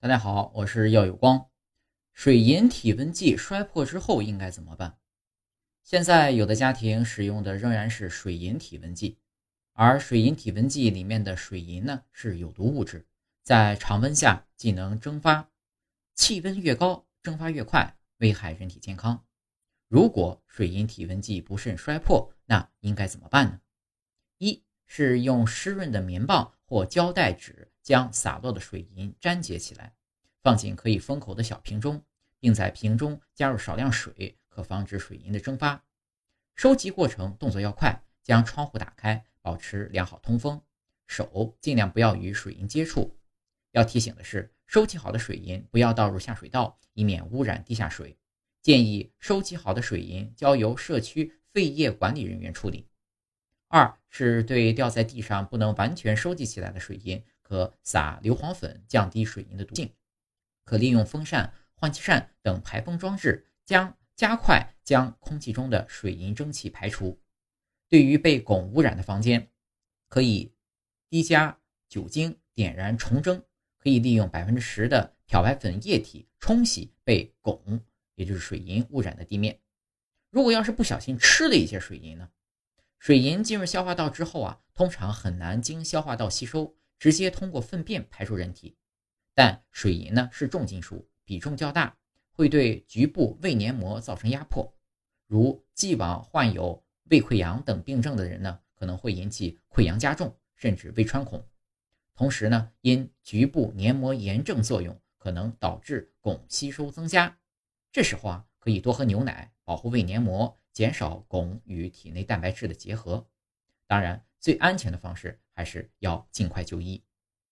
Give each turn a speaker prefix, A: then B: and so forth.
A: 大家好，我是耀有光。水银体温计摔破之后应该怎么办？现在有的家庭使用的仍然是水银体温计，而水银体温计里面的水银呢是有毒物质，在常温下既能蒸发，气温越高蒸发越快，危害人体健康。如果水银体温计不慎摔破，那应该怎么办呢？一是用湿润的棉棒或胶带纸。将洒落的水银粘结起来，放进可以封口的小瓶中，并在瓶中加入少量水，可防止水银的蒸发。收集过程动作要快，将窗户打开，保持良好通风，手尽量不要与水银接触。要提醒的是，收集好的水银不要倒入下水道，以免污染地下水。建议收集好的水银交由社区废液管理人员处理。二是对掉在地上不能完全收集起来的水银。可撒硫磺粉降低水银的毒性，可利用风扇、换气扇等排风装置，将加快将空气中的水银蒸汽排除。对于被汞污染的房间，可以滴加酒精点燃重蒸，可以利用百分之十的漂白粉液体冲洗被汞，也就是水银污染的地面。如果要是不小心吃了一些水银呢？水银进入消化道之后啊，通常很难经消化道吸收。直接通过粪便排出人体，但水银呢是重金属，比重较大，会对局部胃黏膜造成压迫。如既往患有胃溃疡等病症的人呢，可能会引起溃疡加重，甚至胃穿孔。同时呢，因局部黏膜炎症作用，可能导致汞吸收增加。这时候啊，可以多喝牛奶，保护胃黏膜，减少汞与体内蛋白质的结合。当然。最安全的方式还是要尽快就医。